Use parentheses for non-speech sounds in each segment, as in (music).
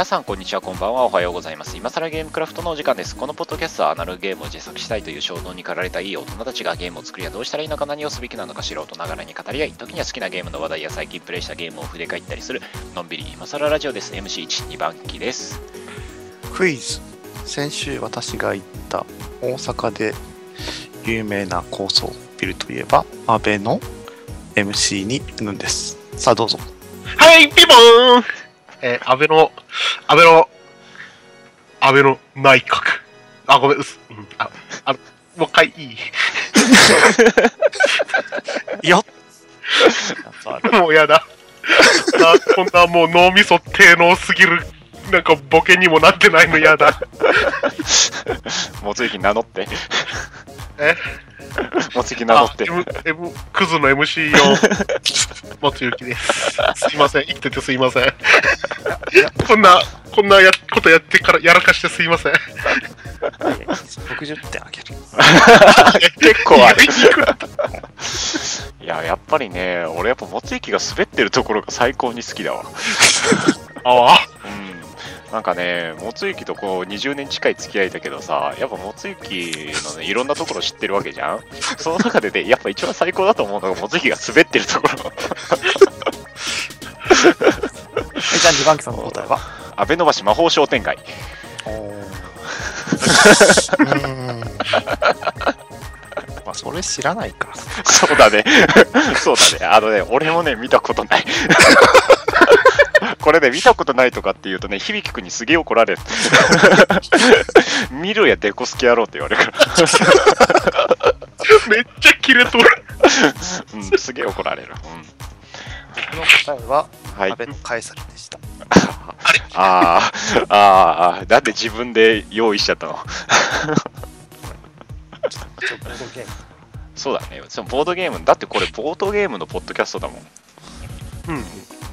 皆さんこんにちはこんばんはおはようございます。今更ゲームクラフトのお時間です。このポッドキャストはアナログゲームを自作したいという衝動に駆られたいい大人たちがゲームを作りはどうしたらいいのか何をすべきなのか素人ながらに語り合い時には好きなゲームの話題や最近プレイしたゲームを振り返ったりするのんびり。今更ラジオです。MC12 番機ですクイズ先週私が行った大阪で有名な高層ビルといえば安倍の MC にぬんです。さあどうぞ。はい、ピンポーン。えー、安倍の、安倍の、安倍の内閣。あ、ごめん、うす、うん、あ、あの、もう一回いい？(laughs) よっもうやだ。あこんなもう脳みそ低能すぎる、なんかボケにもなってないのやだ。(laughs) もつゆき名乗ってえ (laughs) もつゆき名乗って M、M、クズの MC を、もつゆきです。(laughs) すいません、生きててすいません。(laughs) こんな、こんなやことやってからやらかしてすいません。60点あげる結構あるいややっぱりね俺やっぱもつゆきが滑ってるところが最高に好きだわああ。うんなんかね、もつゆきとこう20年近い付き合いだけどさ、やっぱもつゆきのね、いろんなところ知ってるわけじゃん？その中でね、やっぱ一番最高だと思うのがもつゆきが滑ってるところ。(laughs) えじゃあ2番機さんの答えは？安倍伸ばし魔法商店街。おまあそれ知らないかそうだね。そうだね。あのね、俺もね、見たことない。これね、見たことないとかって言うとね、響くんにすげえ怒られる。(laughs) 見るやデコ好きやろうって言われるから。(laughs) めっちゃキレとる。うん、すげえ怒られる。うん僕の答えははい安。倍のカエサルでしたあーあー、だって自分で用意しちゃったの？ちょっとボードゲームそうだね。そのボードゲーム、だってこれボードゲームのポッドキャストだもん。うん。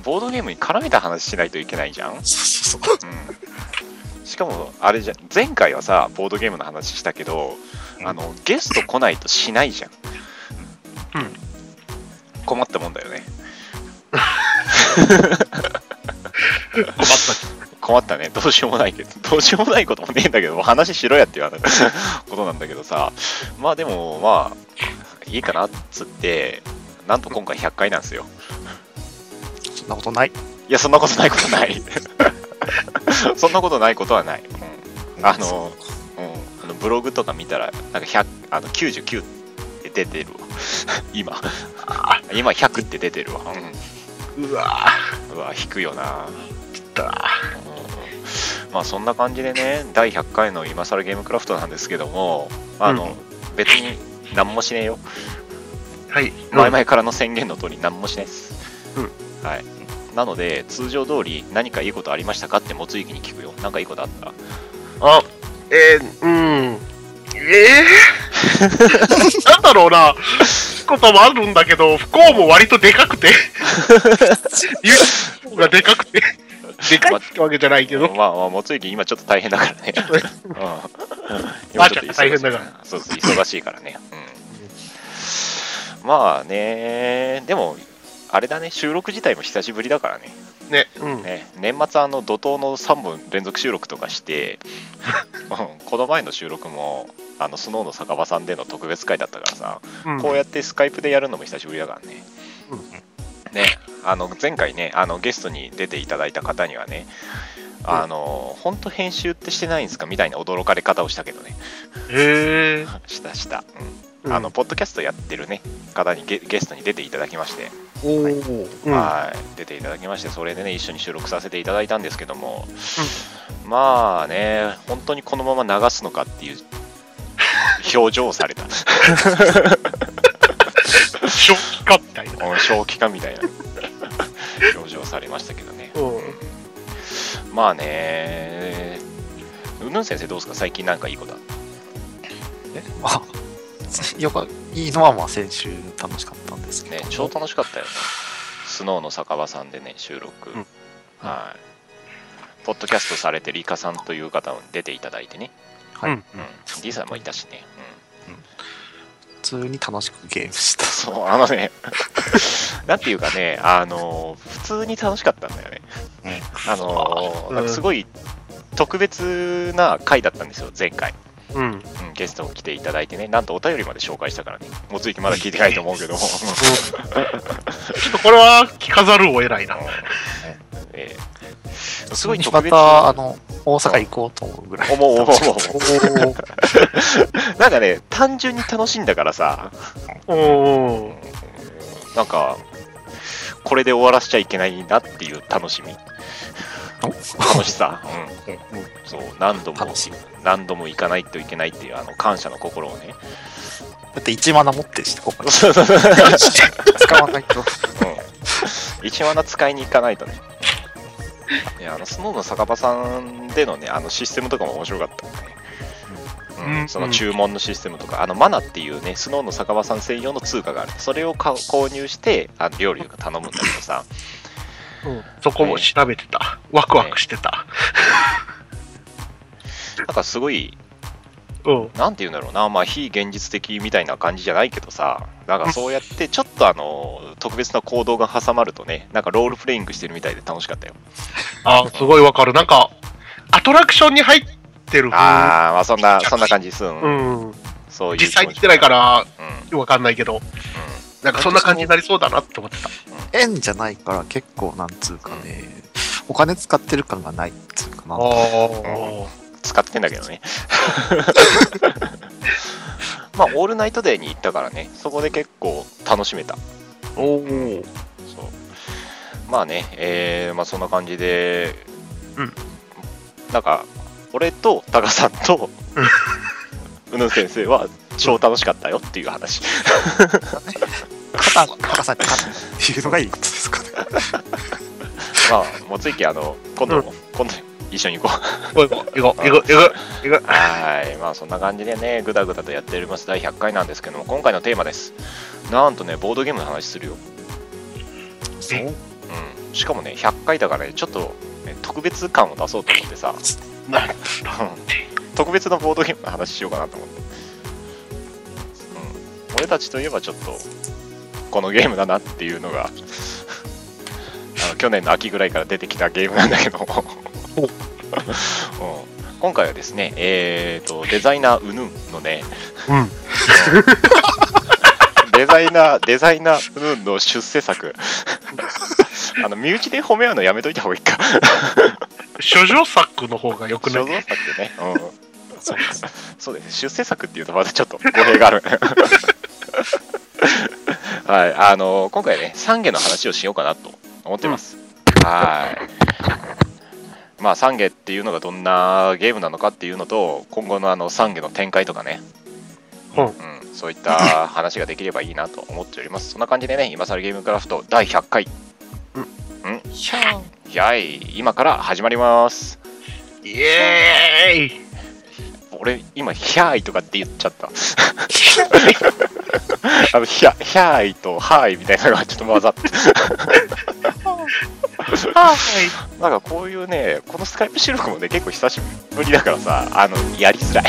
ボードゲームに絡めた話しないといけないじゃん？うん。そうそうそうしかも、あれじゃん、前回はさ、ボードゲームの話したけど、あの、ゲスト来ないとしないじゃん。うん。困ったもんだよね。困った。困ったね。どうしようもないけど、どうしようもないこともねえんだけど、話しろやって言われたことなんだけどさ、まあでも、まあ、いいかなっつって、なんと今回100回なんですよ。そんなことないいや、そんなことないことない。(laughs) そんなことないことはない。うん、あの、うん、あのブログとか見たら、なんか100あの99って出てるわ。(laughs) 今。今100って出てるわ。うわうん、うわ、引くよな。ぁ。だ。うんまあそんな感じでね、第100回の今更ゲームクラフトなんですけども、あの、別に何もしねえよ。はい。前々からの宣言の通り何もしないです。うんはい。なので、通常通り何かいいことありましたかってもつゆきに聞くよ。なんかいいことあった？あ、えー、うん。えー、(laughs) なんだろうな。こともあるんだけど、不幸も割とでかくて。言う方がでかくて。でかいってわけじゃないけど。まあまあ、もつゆき今ちょっと大変だからね。うんあ今ちょっと大変だから。そうそう、忙しいからね。うん。まあね、でも、あれだね、収録自体も久しぶりだからね。ね。うん。ね年末あの怒涛の3本連続収録とかして、うんこの前の収録もあのスノーの酒場さんでの特別会だったからさ、うんこうやってスカイプでやるのも久しぶりだからね。ねあの前回ねあのゲストに出ていただいた方にはねあの本当編集ってしてないんですかみたいな驚かれ方をしたけどねへえ。(laughs) したした、うんうんあのポッドキャストやってるね方にゲゲストに出ていただきまして、おお。うん。はい、出ていただきまして、それでね、一緒に収録させていただいたんですけども、まあね、本当にこのまま流すのかっていう表情をされた、正気かみたいな。正気かみたいな。表情をされましたけどね。うん。まあね、うぬん先生、どうですか、最近なんかいいことあっえ？あ (laughs) よくいいのはまあ先週楽しかったんですね、超楽しかったよね。スノーの酒場さんでね、収録。うんはい。ポッドキャストされてるイカさんという方に出ていただいてね。はい、うんうん。D さんもいたしね。うん。普通に楽しくゲームしたそう、あのね、(laughs) なんていうかね、あの、普通に楽しかったんだよね。あのーうんなんかすごい特別な回だったんですよ、前回。うん。うん、ゲストを来ていただいてね、なんとお便りまで紹介したからね、もついきまだ聞いてないと思うけど。(laughs) も、ちょっとこれは聞かざるを得ないな。えーすごいま特別た、あの、大阪行こうと思うぐらい。思う思う思う。(laughs) なんかね、単純に楽しいんだからさ、おー。なんか、これで終わらせちゃいけないなっていう楽しみ。楽しさ。(laughs) うん。そう、何度も楽、しい。何度も行かないといけないっていう、あの、感謝の心をね。だって1マナ持ってるし、ここにそうそうそう使わないと。うん。一罠使いに行かないとね。いや、あの、スノーの酒場さんでのね、あのシステムとかも面白かったよね。うんうんその注文のシステムとか、あのマナっていうね、スノーの酒場さん専用の通貨がある。それを買う購入して、あの料理とか頼むんだけどさ、うんそこも調べてた。ワクワクしてた。なんかすごい、うん。なんて言うんだろうな、まあ、非現実的みたいな感じじゃないけどさ、なんかそうやって、ちょっとあの、特別な行動が挟まるとね、なんかロールプレイングしてるみたいで楽しかったよ。あーすごいわかる。なんか、アトラクションに入ってる風あー、まあそんな、そんな感じです。うんうん。そういう。実際に来てないからうん。わかんないけど、なんかそんな感じになりそうだなって思ってた。円じゃないから結構なんつうかね、お金使ってる感がないっつうかな。ああ。使ってんだけどね。(laughs) まあ、オールナイトデーに行ったからね、そこで結構楽しめた。おお。そうまあね、えー、まあそんな感じで、うんなんか、俺とタカさんと、うぬ先生は超楽しかったよっていう話。肩、肩さんに肩っていうのがいいことですかね。まあ、もついき、あの、今度、うん今度一緒に行こう。行こう行こう行こう行こう行こ (laughs) はい、まあそんな感じでね、ぐだぐだとやっております第100回なんですけども、今回のテーマです。なんとね、ボードゲームの話するよ。そう？うん。しかもね、100回だからね、ちょっと、ね、特別感を出そうと思ってさ、特別なボードゲームの話しようかなと思って。うん。俺たちといえばちょっと、このゲームだなっていうのが、あの去年の秋ぐらいから出てきたゲームなんだけども、うん今回はですね、えーと、デザイナーウヌンのね、うん。デザイナー、デザイナーウヌンの出世作。あの、身内で褒め合うのやめといた方がいいか。処女作の方がよくない？所蔵作でね。うん。そうです。そうです。出世作っていうとまたちょっと語弊がある。はい。あの、今回ね、三下の話をしようかなと思ってます。はい。(laughs) まあ、三下っていうのがどんなゲームなのかっていうのと、今後のあの三下の展開とかね、うんうん、そういった話ができればいいなと思っております。そんな感じでね、今更ゲームクラフト第100回、ひゃーん。やい、今から始まります。イエーイ俺、今、ヒャーイとかって言っちゃった。(laughs) (laughs) あの、ヒャ、ヒャーイとハーイみたいなのがちょっと混ざって。(laughs) なんかこういうね、このスカイプ収録もね、結構久しぶりだからさ、あの、やりづらい。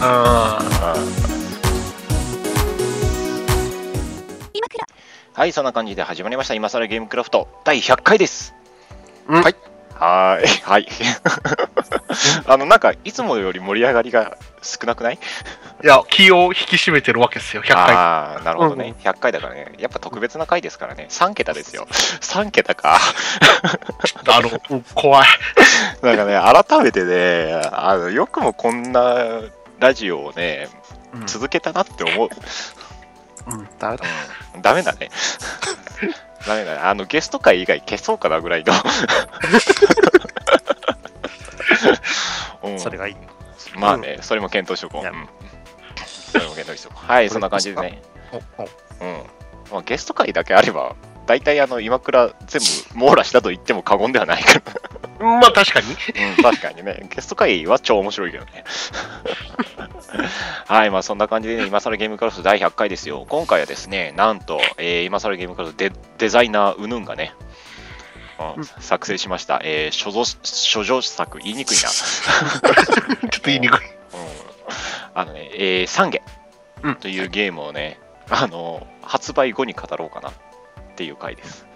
あはい、そんな感じで始まりました。今更ゲームクラフト第100回です。うんはい。はーい。はい。(laughs) (laughs) あの、なんか、いつもより盛り上がりが少なくない？ーいや、気を引き締めてるわけですよ、100回。ああ、なるほどね。100回だからね。やっぱ特別な回ですからね。3桁ですよ。(laughs) 3桁か。あの、うん怖い。なんかね、改めてね、あのよくもこんなラジオをね、うん続けたなって思う。ダメだ。うん、ダメだね。ダメだね。あの、ゲスト会以外消そうかなぐらいの。うんそれがいい。まあね、それも検討しとこう。うんそれも検討しとこう。はい、そんな感じでね。うん。まあ、ゲスト会だけあれば、大体あの、今倉全部網羅したと言っても過言ではないから。まあ確かに。うん、確かにね。ゲスト会は超面白いけどね。(laughs) はい、まあそんな感じでね、今更ゲームクラフト第100回ですよ。今回はですね、なんと、えー今更ゲームクラフトデデザイナーウヌンがね、うん作成しました、えー、所蔵所蔵作、言いにくいな。(laughs) ちょっと言いにくい。うんあのね、えー、サンゲうんというゲームをね、あの、発売後に語ろうかなっていう回です。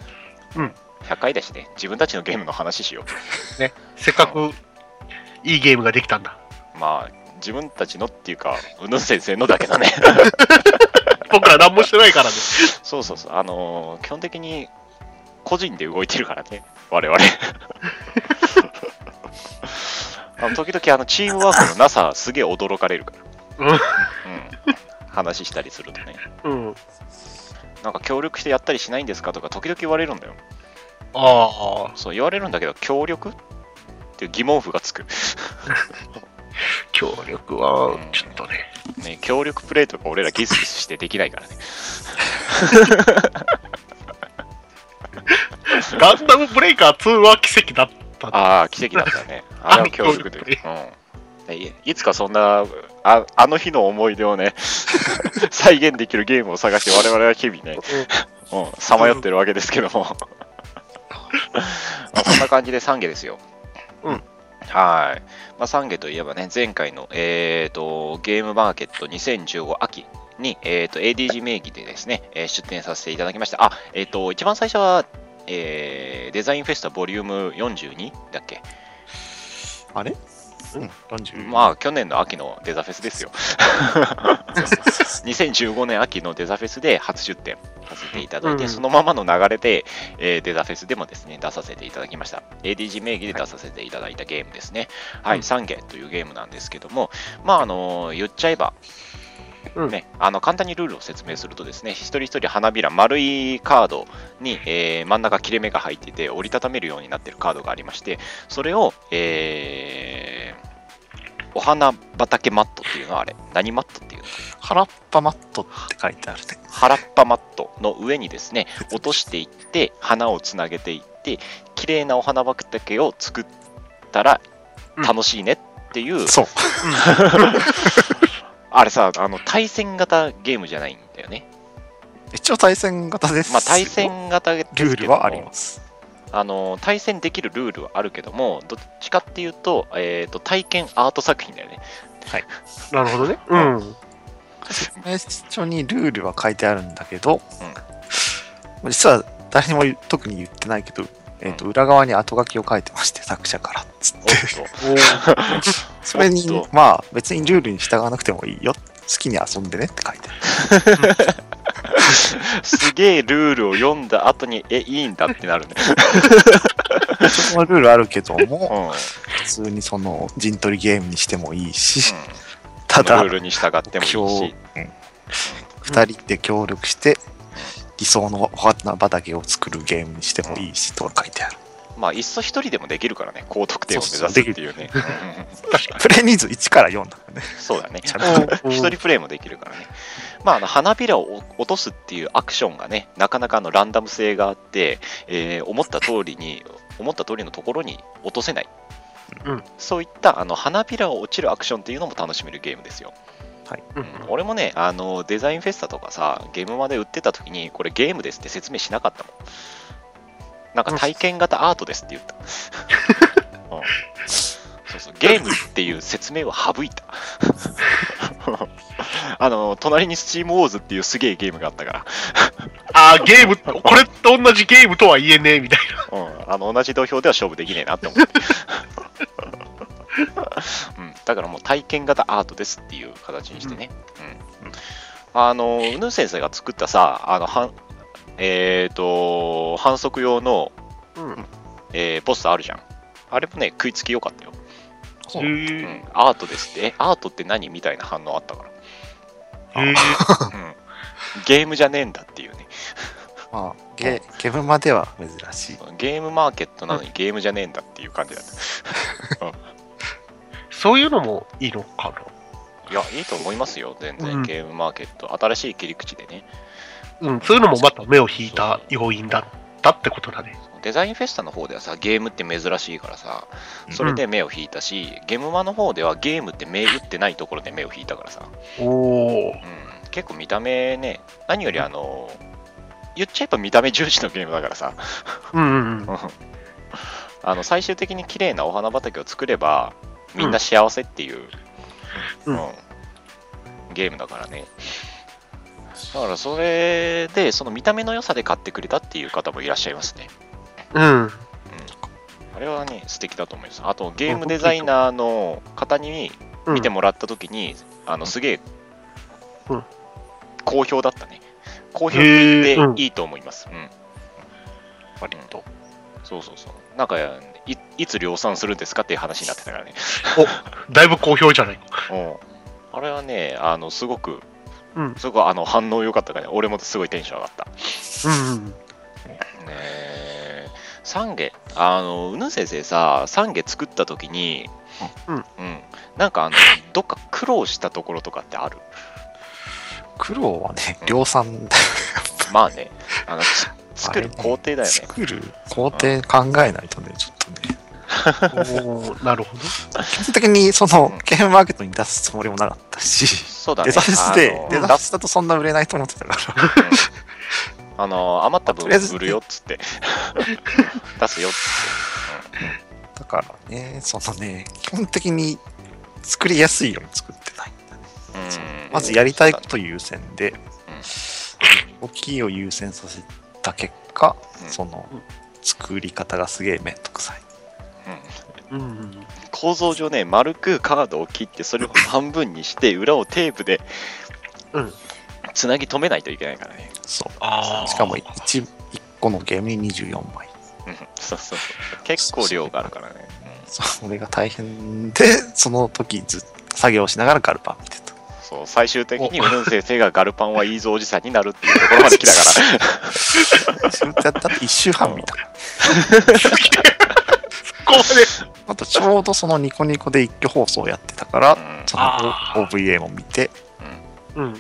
うん100回だしね、自分たちのゲームの話しよせっかくいいゲームができたんだ。う。まあ、自分たちのっていうか、うぬん先生のだけどね。(laughs) 僕ら何もしてないからね。そうそうそう、あのー基本的に個人で動いてるからね、我々。(laughs) あの時々あのチームワークのなさ、すげえ驚かれるから。うん。話したりするとね。うん。なんか協力してやったりしないんですかとか時々言われるんだよ。ああ、そう言われるんだけど、協力っていう疑問符がつく。(laughs) 協力は、ちょっとね。ね、協力プレイとか俺らギスギスしてできないからね。ガンダムブレイカー2は奇跡だった。ああ、奇跡だったね。あれは協力で。うんでい。いつかそんなあ、あの日の思い出をね、(laughs) 再現できるゲームを探して我々は日々ね、うん、さまよってるわけですけども。まあ、こんな感じで3下ですよ。うん。はい。まあ、3下といえばね、前回の、えー、とゲームマーケット2015秋に、えー、と ADG 名義でですね、えー出展させていただきました。あ、えっ、と、一番最初は、えーデザインフェスタボリューム42だっけ？あれ？うん、40。まあ、去年の秋のデザフェスですよ。(laughs) 2015年秋のデザフェスで初出展させていただいて、うんそのままの流れで、えーデザフェスでもですね、出させていただきました。ADG 名義で出させていただいたゲームですね。はい、うんサンゲというゲームなんですけども、まあ、あの言っちゃえば、うんね、あの簡単にルールを説明するとですね、一人一人花びら、丸いカードに、えー真ん中切れ目が入っていて、折りたためるようになっているカードがありまして、それを、えーお花畑マットっていうのはあれ、何マットっていうの？原っぱマットって書いてあるね。原っぱマットの上にですね、落としていって、花をつなげていって、綺麗なお花畑を作ったら楽しいねっていう、そう。(laughs) あれさ、あの対戦型ゲームじゃないんだよね。一応対戦型です。まあ対戦型ルールはあります。あの対戦できるルールはあるけども、どっちかっていうと、えー、と体験アート作品だよね。(laughs) なるほどね。うん。説明書にルールは書いてあるんだけど、実は誰にも特に言ってないけど、えーと裏側に後書きを書いてまして、作者からっつって。それにまあ別にルールに従わなくてもいいよ。好きに遊んでねって書いてある。すげえルールを読んだ後に、え、いいんだってなるね。そこはルールあるけどうん。も、普通にその陣取りゲームにしてもいいし、うんただルー、ルに従ってもいいし、、うん二人で協力して、理想のお花畑を作るゲームにしてもいいしとは書いてある。まあ、いっそ一人でもできるからね、高得点を目指すっていうね。プレイ人数1から4だからね。そうだね。ちゃんと (laughs) 一人プレイもできるからね。まあ、あの花びらを落とすっていうアクションがね、なかなかのランダム性があって、えー思った通りに、思った通りのところに落とせない。うんそういったあの花びらを落ちるアクションっていうのも楽しめるゲームですよ。ううんん俺もね、あのデザインフェスタとかさ、ゲームまで売ってた時に、これゲームですって説明しなかったもん。なんか体験型アートですって言った。(laughs) うんそうそうゲームっていう説明を省いた。(laughs) あの隣にスチームウォーズっていうすげえゲームがあったかあーゲーム、これと同じゲームとは言えねえみたいら、うん、あの同じ土俵では勝負できねえなって思って。(laughs) うん、だからもう体験型アートですっていう形にしてね。うんあの、うぬ先生が作ったさ、あの、えっ、と、反則用の、な。うん。えーポスターあるじゃん。あれもね、食いつき良かったよ。そうへうーん、アートですって、え、アートって何みたいな反応あったから。へーうん、ゲームじゃねえんだっていうね。まあ、ゲゲームまでは珍しい。ゲームマーケットなのにゲームじゃねえんだっていう感じだった。そういうのもいいのかいや、いいと思いますよ、全然、うんゲームマーケット。新しい切り口でね。な。うん、そういうのもまた目を引いた要因だったってことだね。デザインフェスタの方ではさ、ゲームって珍しいからさ、それで目を引いたし、ゲームマの方ではゲームって目打ってないところで目を引いたからさ、おお。うん、結構見た目ね、何よりあの、言っちゃえば見た目重視のゲームだからさ、うんうんうん。(laughs) あの最終的に綺麗なお花畑を作れば、みんな幸せっていう、うんうんゲームだからね。だからそれで、その見た目の良さで買ってくれたっていう方もいらっしゃいますね。うん。あれはね、素敵だと思います。あと、ゲームデザイナーの方にうん見てもらったときに、あの、すげえうん、好評だったね。好評って言へーうんっていいと思います。うん。割と。そうそうそう。なんか、いいつ量産するんですかっていう話になってたからね。だいぶ好評じゃない？(laughs) うん。あれはね、あの、すごく、うん。すごいあの反応良かったから、俺もすごいテンション上がった。うん。ねえ、サンゲ、あの、うぬ先生さ、サンゲ作った時に、うん。うん、なんかあの、どっか苦労したところとかってある？苦労はね、量産 (laughs) まあね、あの、つ作る工程だよ (laughs) ね。作る工程考えないとね、ちょっとね、なるほど。基本的にそのうんゲームマーケットに出すつもりもなかったし、そうだね。デザスであ、のデザスだとそんな売れないと思ってたから、う (laughs) んあの、余った分売るよっつって。(laughs) 出すよっつっだからね、そのね、基本的に作りやすいように作ってない。て。うん。まずやりたいこと優先でうん、大きいを優先させた結果、うんその作り方がすげえめんどくさい。うんうん。構造上ね、丸くカードを切って、それを半分にして、裏をテープでうんつなぎ止めないといけないからね。そう。あしかも 1, 1個のゲームに24枚。うんそうそうそう。結構量があるからね。それが大変で、その時ずっと作業しながらガルパン見てた。そう最終的にウヌン先生がガルパンはいいぞおじさんになるっていうところまで来たから。(laughs) それってやったって1週半見た。(laughs) ここまで。あとちょうどそのニコニコで一挙放送やってたから、うんそのあ OVA も見て、うん。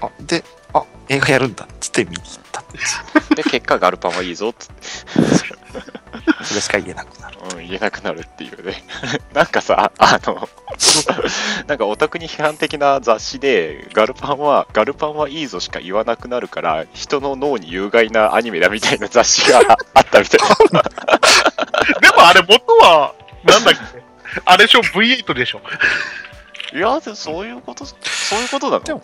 あ、で、あ、映画やるんだっつって見に行ったんですよ。(laughs) で、結果ガルパンはいいぞっつって、(laughs) それしか言えなくなる。うん、言えなくなるっていうね。(laughs) なんかさ、あの、(laughs) なんかオタクに批判的な雑誌で、ガルパンは、ガルパンはいいぞしか言わなくなるから、人の脳に有害なアニメだみたいな雑誌があったみたいな。でもあれ元は、なんだっけ？あれでしょ ?V8 でしょ？いや、でもそういうこと、そういうことなの？でも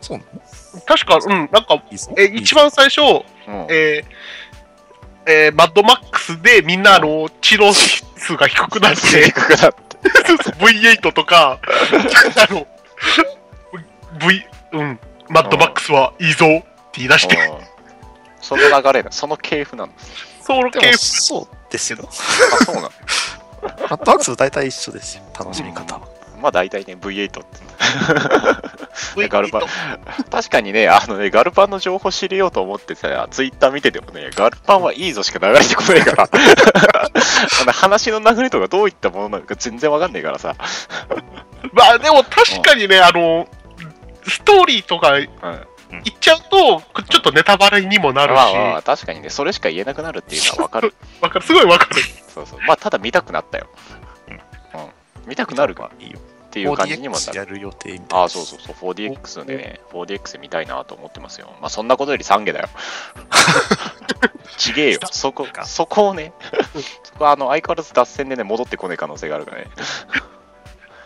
そうなの？確か、うん、なんか、え、一番最初、うんえーえーマッドマックスでみんなあの治療指数が低くなって低くなって。V8 とかあの V うんマッドマックスはいいぞって言い出してうんその流れだ、その系譜なの。でもソウル系そうですよ。あ、そうなの。マットワークス大体一緒ですよ。楽しみ方は。まあ大体ね、V8 って。(laughs) V8 ガルパン確かにね、あのね、ガルパンの情報知れようと思ってさ、ツイッター見ててもね、ガルパンはいいぞしか流れてこないから、(laughs) あの話の流れとかどういったものなのか全然わかんないからさ、まあでも確かにねあのストーリーとか言うん、っちゃうとちょっとネタバレにもなるしまあまあ、確かにね、それしか言えなくなるっていうのはわかる。(laughs) わかるすごいわかるそうそう。まあ、ただ見たくなったよ。うん。見たくなるっいいよ。ていう感じにもな 4DX る。やる予定みたいな。ああ、そうそうそう、4DX でね、4DX で見たいなと思ってますよ。まあ、そんなことより3ゲだよ。ちげえよ。そこ、そこをね、そこはあの、相変わらず脱線でね、戻ってこない可能性があるからね。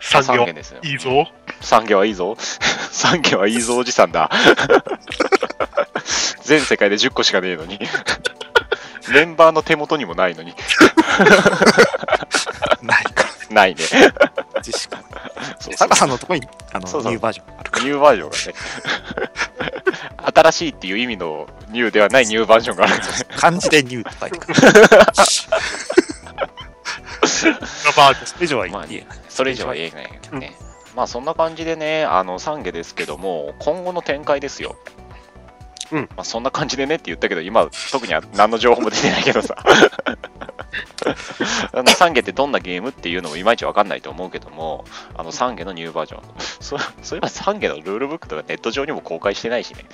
産業三軒ですよ。いいぞ産業はいいぞ。産業はいいぞおじさんだ。全世界で10個しかねえのに。メンバーの手元にもないのに。ないか。ないね。実しかない。そうそうサカさんのところにあのそうそうニューバージョンがあるかニューバージョンがね。(laughs) 新しいっていう意味のニューではないニューバージョンがあるからね。ら。漢字でニューって書いてから。バージそれ以上はまあ言えない。それ以上は言えないけどね。まあそんな感じでね、あの、3下ですけども、今後の展開ですよ。うんまあそんな感じでねって言ったけど、今、特には何の情報も出てないけどさ。(laughs) あの3下ってどんなゲームっていうのもいまいちわかんないと思うけども、あの3下のニューバージョン。そそういえば3下のルールブックとかネット上にも公開してないしね。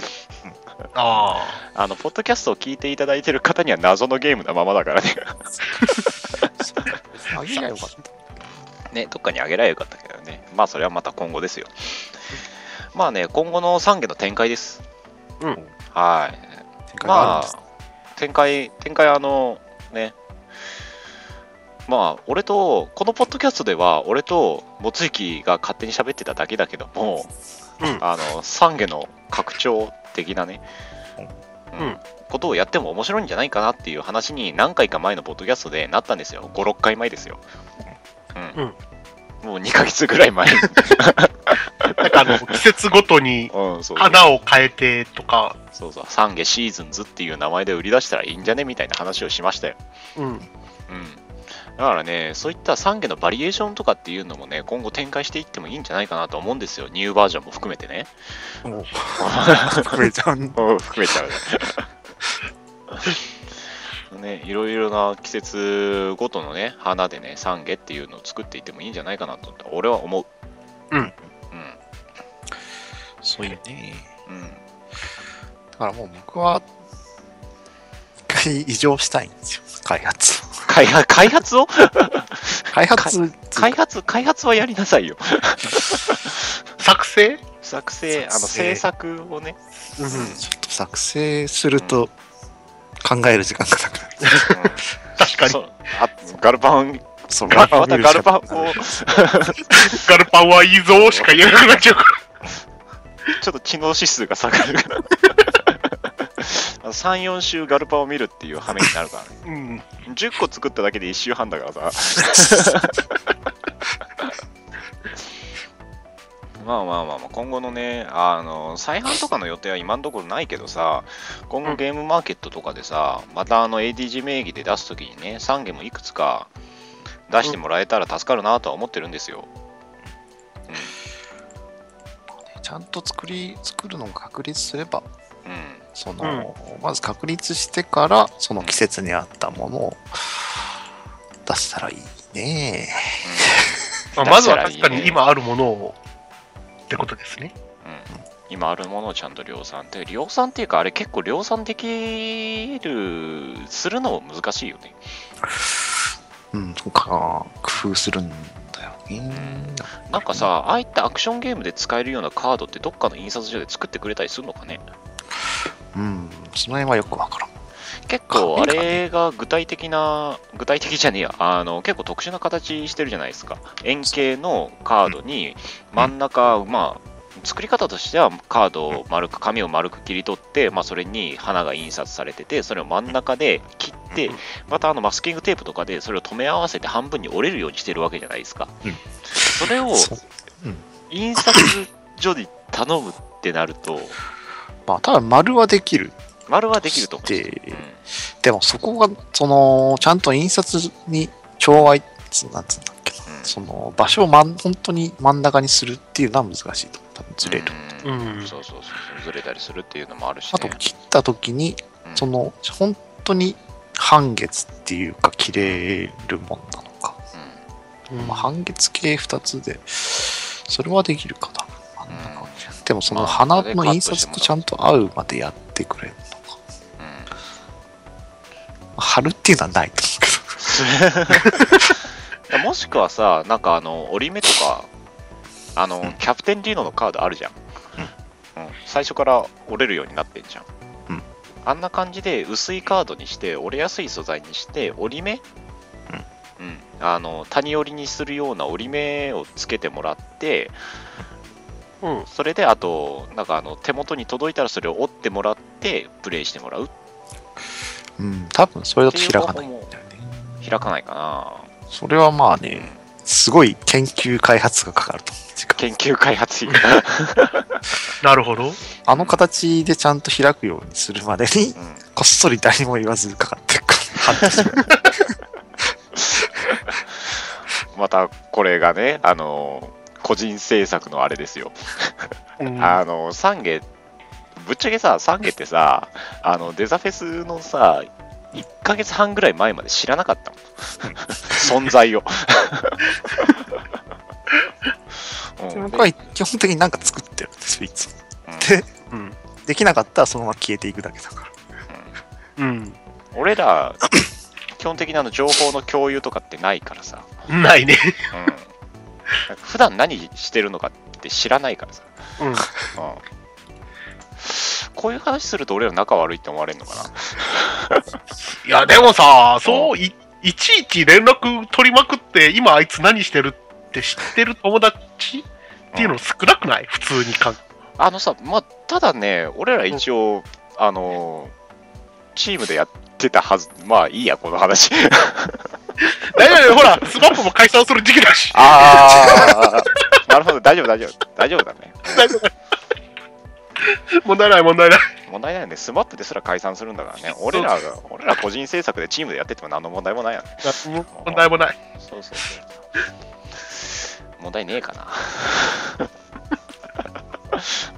あ (laughs) あの、ポッドキャストを聞いていただいてる方には謎のゲームなままだからね。あげりゃよかった。ね、どっかにあげらればよかったけどね。まあ、それはまた今後ですよ。まあね、今後の3下の展開です。うん。はい。まあ、展開、展開、あの、ね。まあ、俺と、このポッドキャストでは、俺と、もつゆきが勝手に喋ってただけだけども、うんあの、3下の拡張的なね、うんことをやっても面白いんじゃないかなっていう話に何回か前のポッドキャストでなったんですよ。5、6回前ですよ。うん。もう2ヶ月ぐらい前に。(laughs) なんかあの、季節ごとに (laughs) 花を変えてとか、そうそう、サンゲシーズンズっていう名前で売り出したらいいんじゃねみたいな話をしましたよ。うん。うん。だからね、そういったサンゲのバリエーションとかっていうのもね、今後展開していってもいいんじゃないかなと思うんですよ。ニューバージョンも含めてね。含めちゃう (laughs) うん含めちゃう。ね、いろいろな季節ごとのね、花でね、サンゲっていうのを作っていってもいいんじゃないかなと、俺は思う。うんうん。そういうね。うん。だからもう僕は、一回異常したいんですよ、開発を。開発、開発を？開発、開発、開発はやりなさいよ。作成？作成、あの、制作をね。うん。ちょっと作成すると考える時間がなくなる。うん確かに。そうあガルパン、そうまたガルパンを、(laughs) ガルパンはいいぞしか言えなくなっちゃうから。ちょっと知能指数が下がるから。3、4週ガルパンを見るっていう羽目になるからね。(laughs) うん。10個作っただけで1週半だからさ。(laughs) まあまあまあまあ、今後のね、あの、再販とかの予定は今のところないけどさ、今後ゲームマーケットとかでさ、またあの ADG 名義で出すときにね、3ゲームいくつか出してもらえたら助かるなとは思ってるんですよ。ちゃんと作り、作るのを確立すれば、うん。うん。その、まず確立してから、その季節に合ったものを出したらいいね。まあ、(laughs) まずは確かに今あるものをってことですね。うん。今あるものをちゃんと量産で量産っていうかあれ結構量産できるするのも難しいよね。うん、とか、工夫するんだよね。なんかさああいったアクションゲームで使えるようなカードってどっかの印刷所で作ってくれたりするのかねうん、その辺はよくわからん。結構あれが具体的な具体的じゃねえやあの結構特殊な形してるじゃないですか。円形のカードに真ん中、まあ作り方としてはカードを丸く紙を丸く切り取って、まあ、それに花が印刷されててそれを真ん中で切ってまたあのマスキングテープとかでそれを留め合わせて半分に折れるようにしてるわけじゃないですか、うん。それを印刷所に頼むってなるとまあ、ただ丸はできる。丸はできると。でうんでもそこが、その、ちゃんと印刷に調和、つなんつうんだっけな、うん。その、場所をまん本当に真ん中にするっていうのは難しいと。思う。多分ずれる。うん。うん。そうそうそうずれたりするっていうのもあるし、あとね、切った時に、うん。その、本当に半月っていうか切れるもんなのか。うん。まあ、半月系2つで、それはできるかな。真ん。中にでもそのまあ花の印刷とちゃんと合うまでやってくれるのか。うん。うん貼るっていうのはないと思うけど。(laughs) もしくはさ、なんかあの折り目とか、あの、うん。キャプテンリーノのカードあるじゃん,、うん。最初から折れるようになってんじゃん。うん。あんな感じで薄いカードにして、折れやすい素材にして、折り目、うん。あの谷折りにするような折り目をつけてもらって、うん。それであと、なんかあの手元に届いたらそれを折ってもらって、プレイしてもらう。うん、多分それだと開かないんだよね。開かないかな。それはまあうんね、すごい研究開発がかかると研究開発費。(laughs) なるほど。あの形でちゃんと開くようにするまでに、うんこっそり誰も言わずかかってるか (laughs) またこれがね、あの個人制作のあれですよ。うん (laughs) あのサンゲ、ぶっちゃけさ、サンゲってさ、あのデザフェスのさ、1ヶ月半ぐらい前まで知らなかったもん。(laughs) 存在を。(laughs) うん僕は基本的になんか作ってるんですよ、いつも。うんで、うん。できなかったらそのまま消えていくだけだから。うん。俺ら、基本的なの情報の共有とかってないからさ、ないね。うん、普段何してるのかって知らないからさ、うん。うん、こういう話すると俺ら仲悪いって思われるのかな。いや、でもさ、そう、いいちいち連絡取りまくって、今あいつ何してるって知ってる友達っていうの少なくない？普通にか。あのさ、まあ、ただね、俺ら一応、あの、チームでやってたはず。まあいいや、この話。大丈夫ほら、(laughs) スマップも解散する時期だし。ああ、なるほど、大丈夫、大丈夫。大丈夫だね。大丈夫 (laughs) 問題ない、問題ない。問題ないよね。スマップですら解散するんだからね。俺らが、俺ら個人制作でチームでやってても何の問題もないよね。問題もない。そうそうそう。問題ねえかな。(laughs)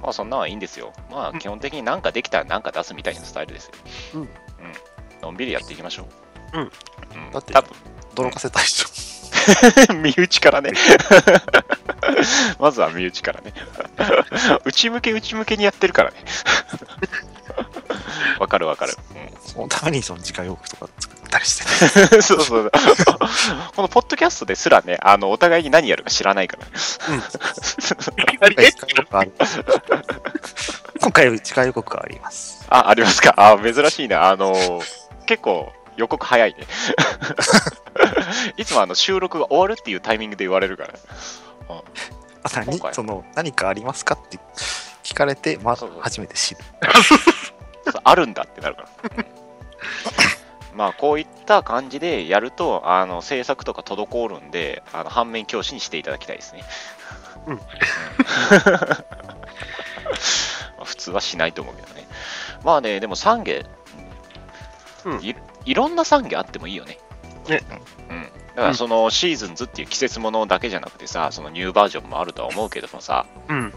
まあそんなんはいいんですよ。まあ基本的になんかできたらなんか出すみたいなスタイルですよ。うんうん。のんびりやっていきましょう。うんうん。だって多分驚かせたい人。(laughs) 身内からね。(laughs) まずは身内からね。(laughs) 内向け内向けにやってるからね。わかるわかる。そのためにその自家用句とか作ったりしてうん、そうそう。このポッドキャストですらね、あの、お互いに何やるか知らないから。今回自家予告があります。あ、ありますか？あ、珍しいな。あの、結構予告早いね。(laughs) いつもあの収録が終わるっていうタイミングで言われるから。あ何今回その何かありますかって聞かれて、まそうそう初めて知る。あるんだってなるから。う (laughs) んまあこういった感じでやるとあの制作とか滞るんであの反面教師にしていただきたいですね。うんまあ普通はしないと思うけどね。まあね、でも懺悔、うんいいろんな懺悔あってもいいよね。ねうん。だからそのシーズンズっていう季節ものだけじゃなくてさ、そのニューバージョンもあるとは思うけどもさ、うん。うん、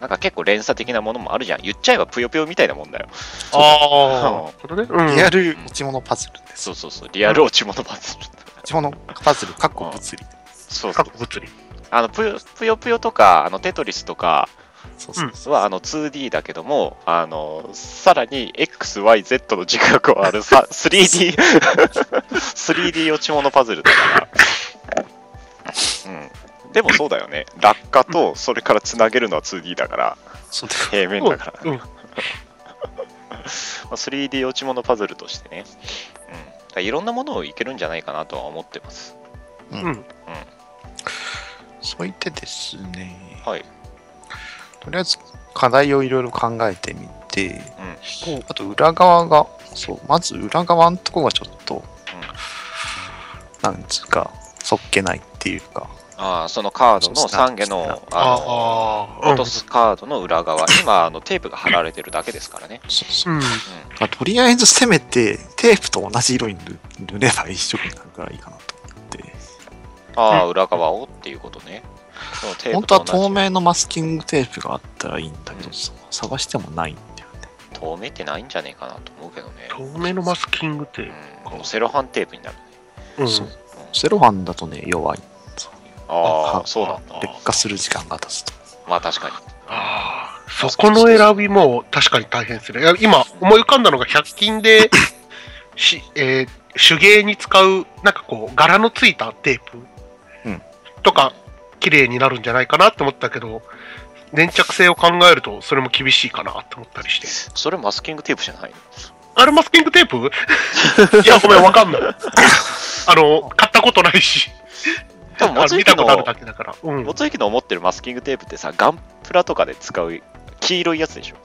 なんか結構連鎖的なものもあるじゃん。言っちゃえばぷよぷよみたいなもんだよ。ああ。リアル落ち物パズルです。そうそうそう、リアル落ち物パズル。落ち物パズル、かっこ物理。そうそう各。物理。あのぷよぷよぷよとか、あのテトリスとかそうそうそう。はあの 2D だけども、あのさらに XYZ の軸が加わる (laughs) さ 3D、3D (laughs) 落ち物パズルだから。うん。でもそうだよね。落下とそれからつなげるのは 2D だから、平面だから。うん。(laughs) まあ 3D 落ち物パズルとしてね、うん、いろんなものをいけるんじゃないかなとは思ってます。うん。そう言ってですね、はい。とりあえず課題をいろいろ考えてみて、うんあと裏側が、そう、まず裏側のとこがちょっと、なんつうか、そっけないっていうか、ああ、そのカードの3下のあのああ、落とすカードの裏側、今あのテープが貼られてるだけですからね。そうそううん。うまあとりあえずせめてテープと同じ色に塗塗れば一色になるからいいかなと思って。ん、ああ、裏側をっていうことね。本当は透明のマスキングテープがあったらいいんだけどさ、探してもないんだよね。透明ってないんじゃねえかなと思うけどね。透明のマスキングテーうん、このセロハンテープになるね。プ。うん。そうセロハンだとね、弱い。ああ、そうなんだ。劣化する時間が経つと。まあ確かに。ああ、そこの選びも確かに大変ですね。いや今思い浮かんだのが100均で (laughs) し、えー手芸に使う、なんかこう、柄のついたテープうんとか、綺麗になるんじゃないかなって思ったけど、粘着性を考えると、それも厳しいかなって思ったりして。それマスキングテープじゃない？のあれマスキングテープ？(laughs) いや、ごめん、わかんない。(laughs) あの、買ったことないし。多分、あもつゆき見たことあるの、だけだから。うんの思ってるマスキングテープってさ、ガンプラとかで使う黄色いやつでしょ？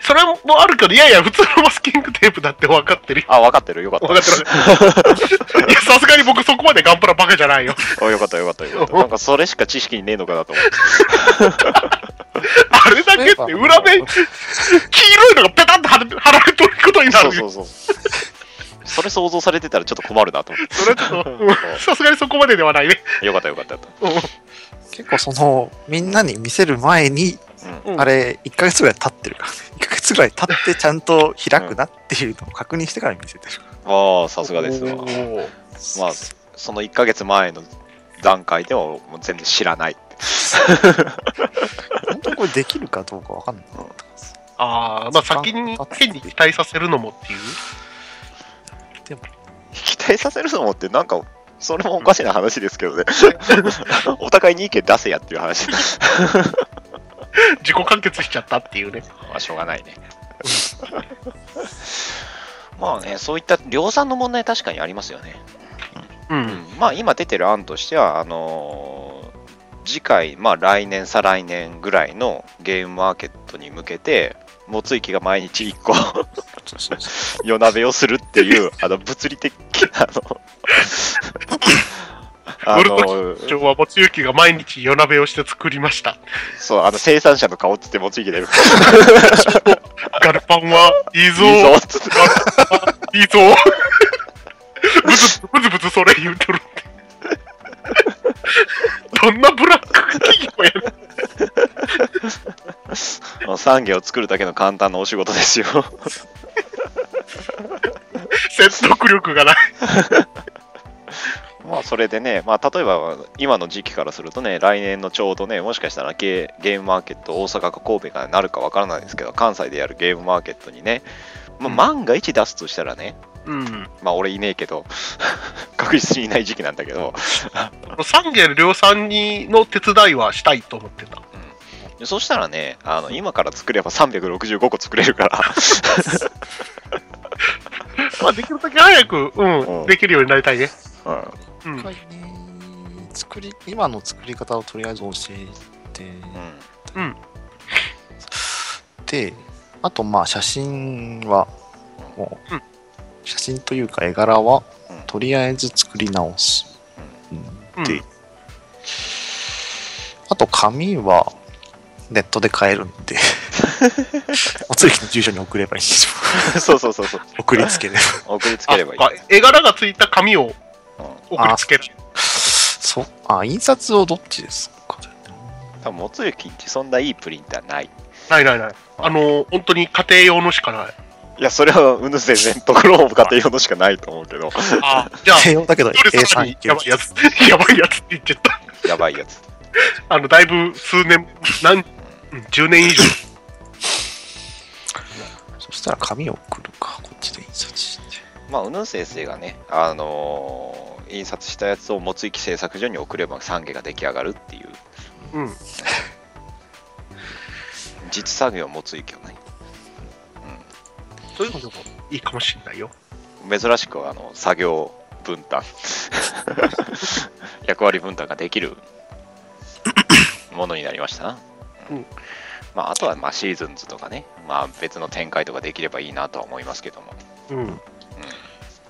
それもあるけど、いやいや、普通のマスキングテープだって分かってるよ。あ、分かってる。よかった。分かってる。(laughs) いや、さすがに僕そこまでガンプラバカじゃないよ。(laughs) あよかったよかったよかった。なんかそれしか知識にねえのかなと思って。(laughs) あれだけって裏面、黄色いのがペタッと貼ら貼られてることになるよ。そうそうそう。それ想像されてたらちょっと困るなと思っそれちょっと、うんさすがにそこまでではないね。て。よかったよかった結構その、みんなに見せる前に、た。うん。うんあれ、1ヶ月ぐらい経ってるからね。1ヶ月ぐらい経ってちゃんと開くなっていうのを確認してから見せてる。ああ、さすがですわ。まあ、その1ヶ月前の段階ではもう全然知らない。(laughs) 本当にこれできるかどうかわかんないああ、まあ先に変に期待させるのもっていう。期待させるのもってなんか、それもおかしな話ですけどね。(laughs) お互いに意見出せやっていう話。(laughs) 自己完結しちゃったっていうね。まあ、しょうがないね。(laughs) まあね、そういった量産の問題確かにありますよね。う。うんん、まあ今出てる案としては、あのー次回、まあ来年、再来年ぐらいのゲームマーケットに向けて、もついきが毎日1個 (laughs) 夜鍋をするっていう、あの、物理的、あの、あ俺の、今日はもつゆきが毎日夜鍋をして作りました。そう、あの、生産者の顔っつって持ちきれる。ガルパンはいいぞいいぞっつって。いいぞブズブズブズそれ言うとる。どんなブラック企業やねん。(laughs) 産業を作るだけの簡単なお仕事ですよ。説得力がない。(laughs) まあそれでね、まあ例えば今の時期からするとね、来年のちょうどね、もしかしたらゲーゲームマーケット、大阪か神戸かなるかわからないですけど、関西でやるゲームマーケットにね、まあ、万が一出すとしたらね、うん。まあ俺いねえけど、(laughs) 確実にいない時期なんだけど、三軒量産にの手伝いはしたいと思ってた。そしたらね、あの今から作れば365個作れるから、(laughs) まあ、できるだけ早く、うん、うんできるようになりたいね。うん、うん。一回ね作り今の作り方をとりあえず教えて、うん、であとまあ写真はもう、うん。写真というか絵柄はうん。とりあえず作り直す、うん。で、うん。あと紙はネットで買えるんで。おつゆきの住所に送ればいいんですよ。(laughs) そうそうそうそう、送りつければ。送りつければいい。あ絵柄がついた紙をうん送りつける。そあ印刷をどっちですか？多分、もつゆきんちそんないいプリンターない。ないないない。あの、本当に家庭用のしかない。いや、それはうぬせ全然ところも家庭用のしかないと思うけど、あ、じゃあ、低用だけどそれさら A3 にいけるやばいやつ、やばいやつって言っちゃった。やばいやつ。(laughs) あの、だいぶ数年、何、うん10年以上。そしたら紙を送るかこっちで印刷してまあ、うぬん先生がね、あのー印刷したやつをもついき製作所に送れば3下が出来上がるっていう、うん。(laughs) 実作業もついきをね、そういうのでもいいかもしれないよ。うん、珍しくあの作業分担、(laughs) 役割分担ができる (laughs) ものになりましたな。うんまあ、あとはまあシーズンズとかね、まあ、別の展開とかできればいいなとは思いますけども。うん。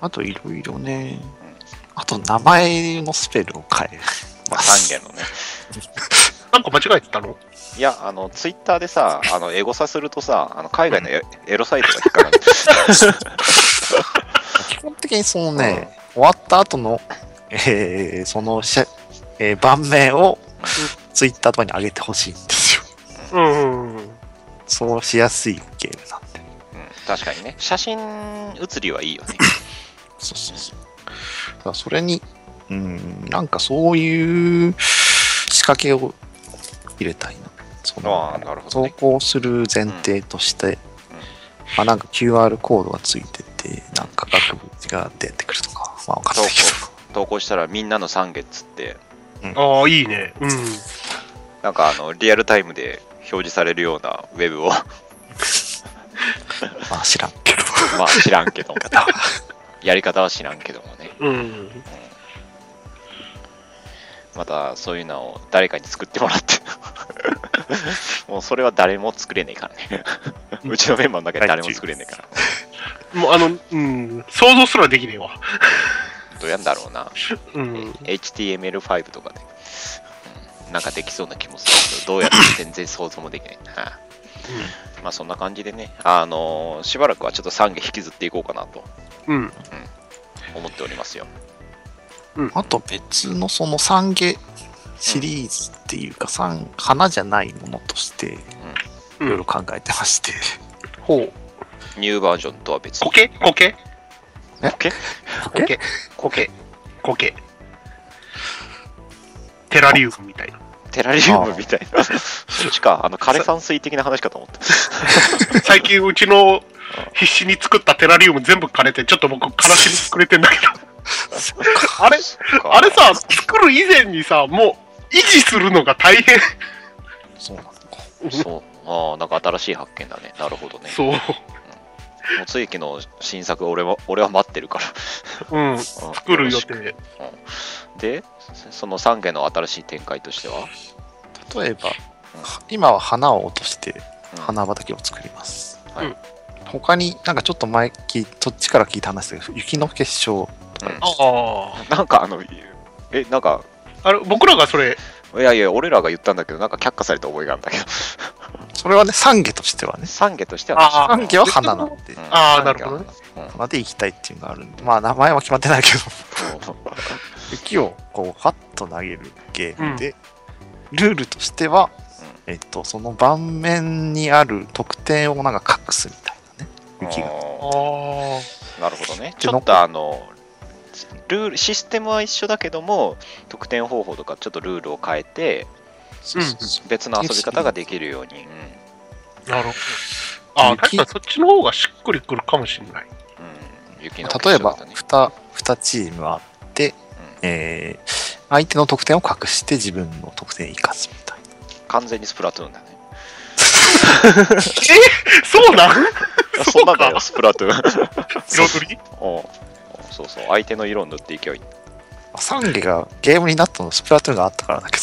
あといろいろね、あと名前のスペルを変えまあ、ます。3件のね。なんか間違えてたの？いや、あの、ツイッターでさ、あの、エゴサするとさ、あの海外のエエロサイトが引っかかる。(laughs) 基本的にそのね、終わった後の、えーそのしゃ、えー盤面をツイッターとかに上げてほしいんですよ。うん。そうしやすいゲームなんで。うん、確かにね。写真写りはいいよね。そうそうそう。ただそれに、うん、なんかそういう仕掛けを入れたいな。そのなるほど投ね。稿する前提として、まあなんか QR コードがついてて、なんか額縁が出てくるとか、まあわかんないけ投稿したらみんなの3月って、ああ、いいね。うん。なんかあの、リアルタイムで表示されるようなウェブを、(laughs) ど、(laughs) まあ知らんけど。まあ知らんけども、やり方は知らんけどもね。うん。またそういうのを誰かに作ってもらって。(laughs) もうそれは誰も作れねえからね。うちのメンバーの中で誰も作れねえから。もうあの、うん、想像すらできねえわ。どうやんだろうな。うん。HTML5 とかで、うんなんかできそうな気もするけど、どうやって全然想像もできない。はいまあそんな感じでね、あのーしばらくはちょっと3下引きずっていこうかなと。うん。思っておりますよ。あと別のその三下シリーズっていうか、三花じゃないものとして、いうん。ろいろ考えてまして、ほう。ニューバージョンとは別に。苔苔オッケ？ー苔苔苔テラリウムみたいな。テラリウムみたいな。そっちか、あの枯山水的な話かと思った。(laughs) 最近うちの必死に作ったテラリウム全部枯れて、ちょっと僕悲しみくれてんだけど。あれ？(laughs) あれさ、作る以前にさ、もう維持するのが大変。そうなのか。そう。ああ、なんか新しい発見だね。なるほどね。そう。もつゆきの新作俺は、俺は待ってるから。うん。うん作る予よろしく定。で、その3下の新しい展開としては、例えば、今は花を落としてうん。花畑を作ります。はい。うん。他になんかちょっと前聞い、そっちから聞いた話だけど、雪の結晶とか、ああ。なんかあの、え、なんか、あれ、僕らがそれ、いやいや、俺らが言ったんだけど、なんか却下された覚えがあるんだけど、それはね、三下としてはね、三下としては。三下は花なんで、うん。あーなるほどね。うん。花で行きたいっていうのがあるんで、まあ名前は決まってないけど、雪をこう、ファッと投げるゲームで、ルールとしては、えっと、その盤面にある得点をなんか隠すみたいなね、雪が。なるほどね。ちょっとあの、ルール、システムは一緒だけども、得点方法とかちょっとルールを変えて、そうそうそう別の遊び方ができるように、うんなるほど。ああ、雪確かにそっちの方がしっくりくるかもしれない。うん、雪の例えば結晶だね 2, 2チームあって、えー相手の得点を隠して自分の得点を生かすみたいな。完全にスプラトゥーンだね。そうなん？そんなんだよ、スプラトゥーン。彩り？おうそうそう、相手の色を塗っていけばいい。サンゲがゲームになったのスプラトゥーンがあったからだけ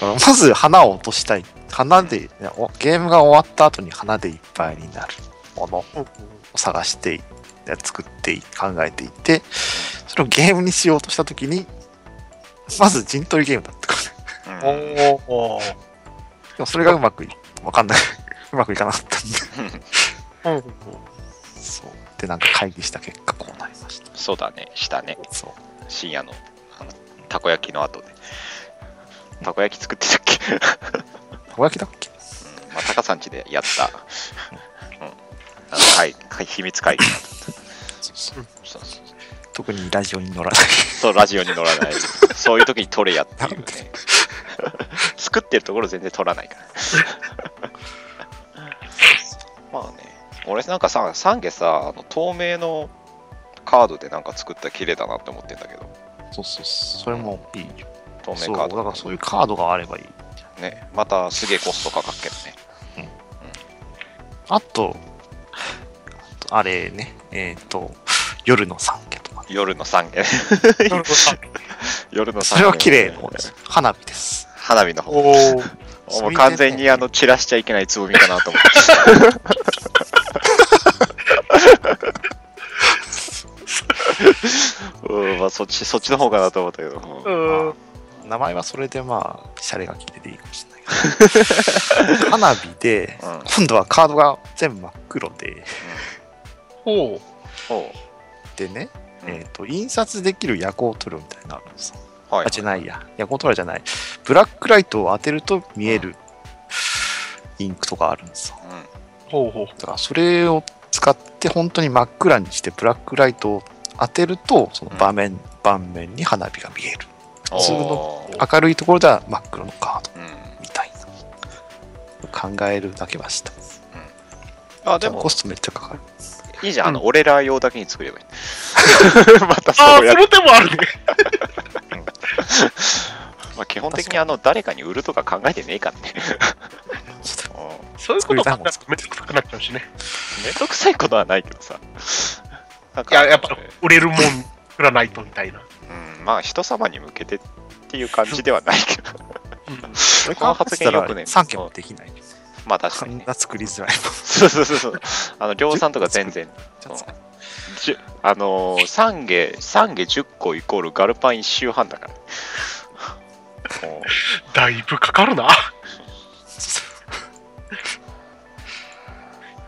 ど (laughs) まず花を落としたい。花で、ゲームが終わった後に花でいっぱいになるものを探していや作ってい考えていて、それをゲームにしようとしたときに、まず陣取りゲームだったから。ね。うん。おお。でもそれがうまくい、わかんない。(laughs) うまくいかなかったんで。うん。そう。で、なん。か会議した結果こうなりました。そうだね、したね。そう。深夜のたこ焼きの後で。たこ焼き作ってたっけ、うん。たこ焼きだっけまあ、高さん。ちでやった、うん、あの会会秘密会議だった特にラジオに乗らない。そうラジオに乗らない。そういう時に撮れやっていうね。作ってるところ全然撮らないから。まあね、俺なんかさ、サンゲさ、あの透明のカードでなんか作ったら綺麗だなって思ってんだけど、そうそうそれもいいよ。透。明カード、だからそういうカードがあればいい。ね。またすげえコストかかっけどね。あと、あとあれね、えっ、と、夜の三家とか、ね。夜の三ゲ。なるほ夜の三それは綺麗な方です。花火です。花火の方。ど。おお。もう完全にあの散らしちゃいけないつぼみかなと思って。うん、まあそっち、そっちの方かなと思ったけど。名前はそれでまあ、シャレが効いてていいかもしれないけど。(laughs) 花火で、うん今度はカードが全部真っ黒で、おう。おうでね、うんえっ、と、印刷できる夜光塗料みたいなのあるんですよ。はいあ、じゃないや。夜光塗料じゃない。ブラックライトを当てると見えるインクとかあるんですよ。うんほうほう。だからそれを使って本当に真っ暗にしてブラックライトを当てると、その場面、盤面に花火が見える。普通のおー明るいところでは真っ黒のカードうんみたいな。考えるだけはした。あ、でもでもコ、ストめっちゃかかる。いいじゃん。あの、うん俺ら用だけに作ればいい。ま (laughs) たああ、そうやその手もあるね。まあ、基本的にあの、誰かに売るとか考えてねえからね。そういうこと考えるとめっちゃくさくなっちゃうしね。めんどくさいことはないけどさ。なんかいや、やっぱ売れるもん作らないとみたいな。うん、まあ人様に向けてっていう感じではないけど、うん。これこの発言よくね3件もできない。まあ確かにね。こんな作りづらいもん。そうそうそうそう。あの、量産とか全然。ちょっとじゅあのー、3下、3下10個イコールガルパン1周半だから。もだいぶかかるな。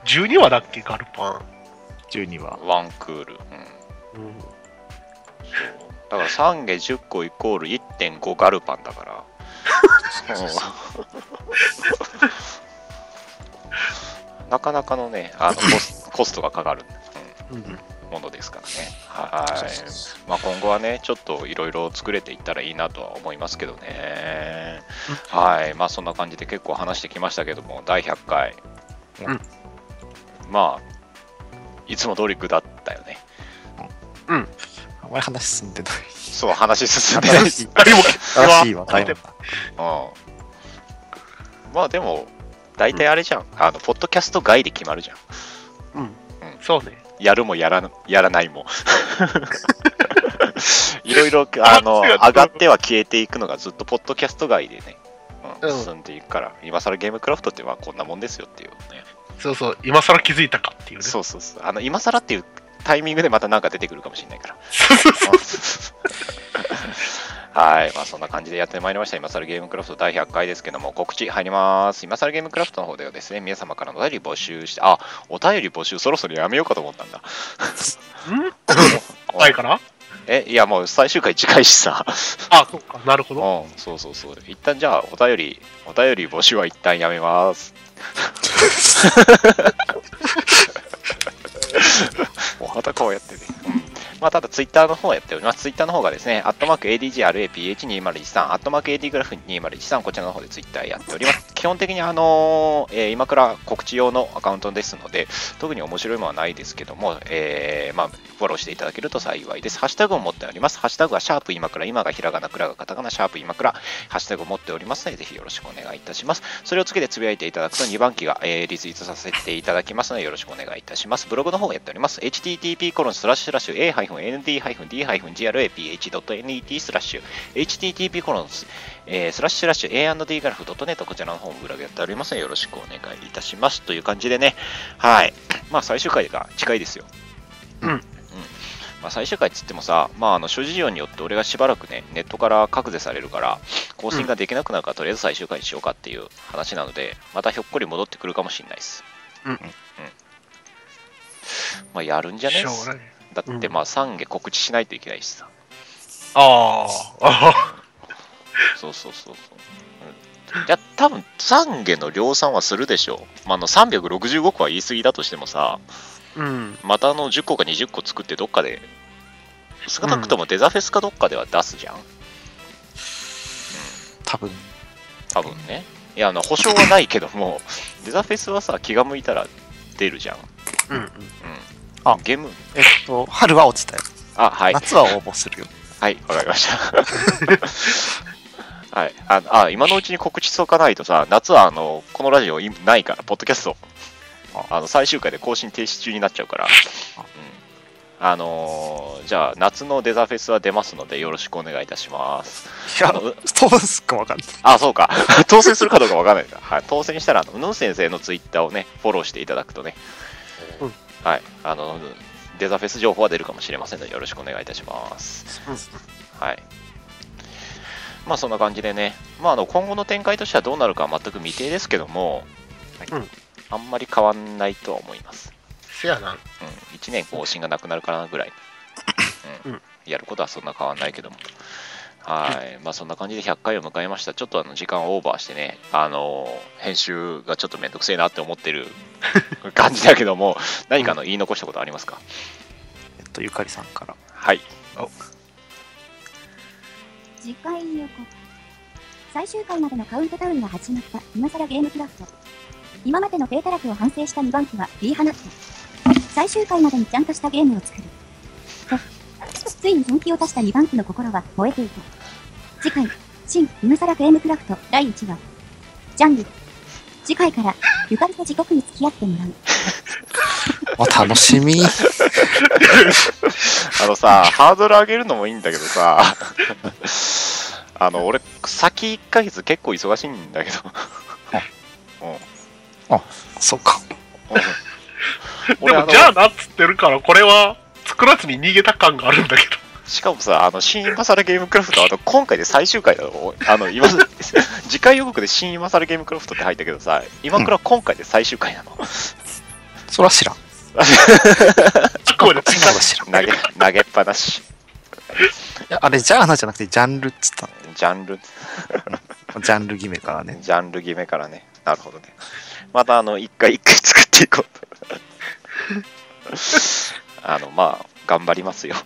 12話だっけ、ガルパン。12はうワンクール。うん。うん。だから3下10個イコール1.5ガルパンだから。(laughs) うんなかなかのね、あのコス (laughs) コストがかかる、うん。うんものですからね。はい。まあ、今後はね、ちょっといろいろ作れていったらいいなとは思いますけどね。はい。まあ、そんな感じで結構話してきましたけども、第100回。うんまあ、いつも通り具だったよね。あまり話進んでない。そう、話進んでないでも、話題だった。うん。まあ、でも、大体あれじゃん。あの、ポッドキャスト外で決まるじゃん。そうね。やるもやらやらないも。(laughs) いろいろ、(laughs) あの、上がっては消えていくのがずっとポッドキャスト外でね、うんうん進んでいくから、今更ゲームクラフトってまあこんなもんですよっていうね。そうそう、今更気づいたかっていうね。そうそうそう。あの、今更っていうタイミングでまたなんか出てくるかもしれないから。(laughs) はい、まあそんな感じでやってまいりました。今更ゲームクラフト第100回ですけども、告知入ります。今更ゲームクラフトの方ではですね、皆様からのお便り募集して、あ、お便り募集そろそろやめようかと思ったんだ。ん？ないかな (laughs) え、いやもう最終回近いしさ。あ、そうか、なるほど。うん、そうそうそう。一旦じゃあお便り、お便り募集は一旦やめます。(laughs) またこうやってね。うんまあ、ただ、ツイッターの方をやっております。ツイッターの方がですね、アットマーク ADGRAPH2013、アットマーク AD グラフ2013、こちらの方でツイッターやっております。基本的に、あのーえー今から告知用のアカウントですので、特に面白いものはないですけども、えーまあ、フォローしていただけると幸いです。ハッシュタグを持っております。ハッシュタグはシャープ今から、今がひらがな、くらがカタカナ、シャープ今から、ハッシュタグを持っておりますので、ぜひよろしくお願いいたします。それをつけてつぶやいていただくと2番機が、えーリツイートさせていただきますので、よろしくお願いいたします。ブログの方をやっております。http コロンスラッシュラッシュ a-nd-d-graph.net スラッシュ http コロンス、えースラッシュスラッシュ a&d グラフ .net こちらの方もブログやっておりますので、よろしくお願いいたします。という感じでね、はい。まあ最終回が近いですよ。うんまあ、最終回っつってもさ、まあ、あの諸事情によって俺がしばらくね、ネットから隔絶されるから、更新ができなくなるから、とりあえず最終回にしようかっていう話なので、またひょっこり戻ってくるかもしれないです。うんまあ、やるんじゃねしょうがない。だって、まあ、3下告知しないといけないしさ。あーあ (laughs) そうそうそうそう。うん、いや、多分3下の量産はするでしょう。まあ、あの365個は言い過ぎだとしてもさ、ー。うん。またあの10個か20個作ってどっかで、少なくともデザフェスかどっかでは出すじゃん。多分、多分ね。いや、あの保証はないけども、デザフェスはさ、気が向いたら出るじゃん。うん。うん。あゲーム？えっと、春は落ちたよ。あ、はい。夏は応募するよ。はい、わかりました。(laughs) はい。ああ、今のうちに告知しておかないとさ、夏はあの、このラジオいないから、ポッドキャスト。あの、最終回で更新停止中になっちゃうから。うん。あのーじゃあ、夏のデザフェスは出ますので、よろしくお願いいたします。いやあの、うどうすっかわかんない。あ、そうか。(laughs) 当選するかどうかわかんないんだ。はい。当選したら、あの、うぬん先生のツイッターをね、フォローしていただくとね、うんはい。あの、デザフェス情報は出るかもしれませんので、よろしくお願いいたします。はい。まあ、そんな感じでね、まあ、あの、今後の展開としてはどうなるかは全く未定ですけども、うんあんまり変わんないとは思います。せやな。うん。1年更新がなくなるかなぐらい。うん。うんやることはそんな変わんないけども。はい。まあそんな感じで100回を迎えました。ちょっとあの時間をオーバーしてね、あのー編集がちょっとめんどくせえなって思ってる (laughs) 感じだけども、何かあの言い残したことありますか？えっと、ゆかりさんから。はい。次回予告。最終回までのカウントダウンが始まった。今更ゲームクラフト。今までの低たらくを反省した2番機は言い放った最終回までにちゃんとしたゲームを作る。と (laughs) ついに本気を出した2番機の心は燃えていた次回新今更ゲームクラフト第1話ジャンル次回からゆかりと地獄に付き合ってもらう (laughs) お楽しみ。(laughs) あのさ、ハードル上げるのもいいんだけどさ、あの、俺、先1ヶ月結構忙しいんだけど。うん。そうか。うんで俺あのも、じゃあなっつってるから、これは作らずに逃げた感があるんだけど。しかもさ、あの、新今更ゲームクラフト、あの、今回で最終回だろ。あの、今、(laughs) 次回予告で新今更ゲームクラフトって入ったけどさ、今倉今回で最終回なの。そら知らん。あくまで追加そら知らん。い投げ、投げっぱなし。や、あれ、ジャーナじゃなくて、ジャンルっつったジャンル、の。ジャンル決めからね。ジャンル決めからね。なるほどね。また、あの、一回一回作っていこうと。(laughs) あの、まあ、頑張りますよ。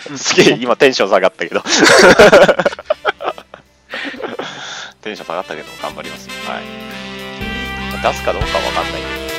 (laughs) すげえ、(laughs) 今テンション下がったけど。(laughs) テンション下がったけど、頑張りますよ。はい。出すかどうかはわかんないけど。